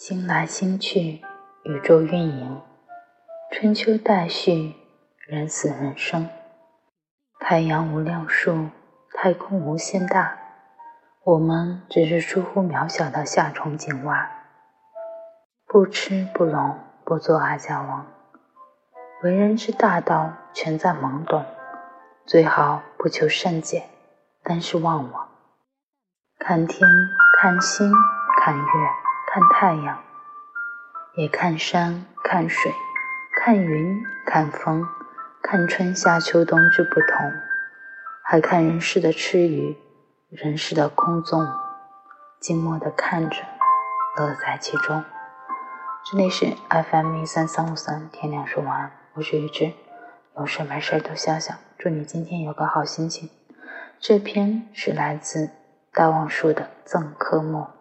星来星去，宇宙运营，春秋代序，人死人生。太阳无量数，太空无限大，我们只是疏忽渺小的夏虫井蛙。不吃不聋，不做阿胶王。为人之大道，全在懵懂。最好不求甚解，但是忘我。看天，看星，看月，看太阳，也看山，看水，看云，看风，看春夏秋冬之不同，还看人世的痴愚，人世的空纵，静默的看着，乐在其中。这里是 FM 一三三五三，天亮说晚安，我是雨之，有事没事都笑笑，祝你今天有个好心情。这篇是来自。大望舒的赠科目。